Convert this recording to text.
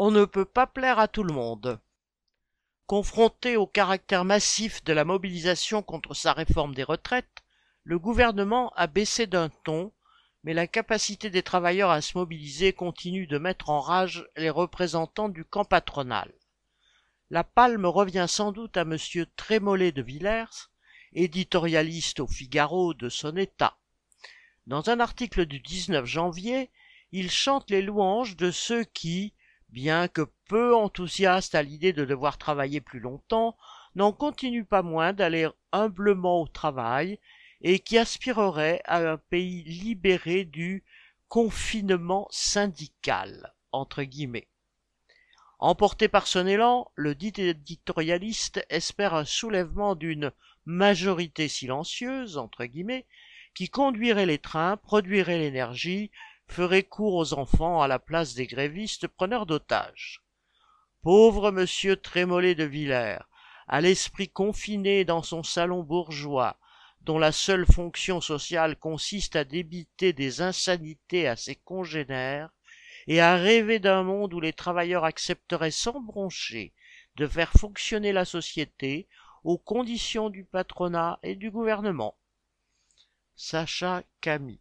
on ne peut pas plaire à tout le monde. Confronté au caractère massif de la mobilisation contre sa réforme des retraites, le gouvernement a baissé d'un ton, mais la capacité des travailleurs à se mobiliser continue de mettre en rage les représentants du camp patronal. La palme revient sans doute à M. Trémollet de Villers, éditorialiste au Figaro de son état. Dans un article du 19 janvier, il chante les louanges de ceux qui, bien que peu enthousiastes à l'idée de devoir travailler plus longtemps, n'en continuent pas moins d'aller humblement au travail et qui aspireraient à un pays libéré du confinement syndical entre guillemets. Emporté par son élan, le dit éditorialiste espère un soulèvement d'une majorité silencieuse entre guillemets qui conduirait les trains, produirait l'énergie, ferait cours aux enfants à la place des grévistes preneurs d'otages. Pauvre monsieur Trémollet de Villers, à l'esprit confiné dans son salon bourgeois, dont la seule fonction sociale consiste à débiter des insanités à ses congénères, et à rêver d'un monde où les travailleurs accepteraient sans broncher de faire fonctionner la société aux conditions du patronat et du gouvernement. Sacha Camille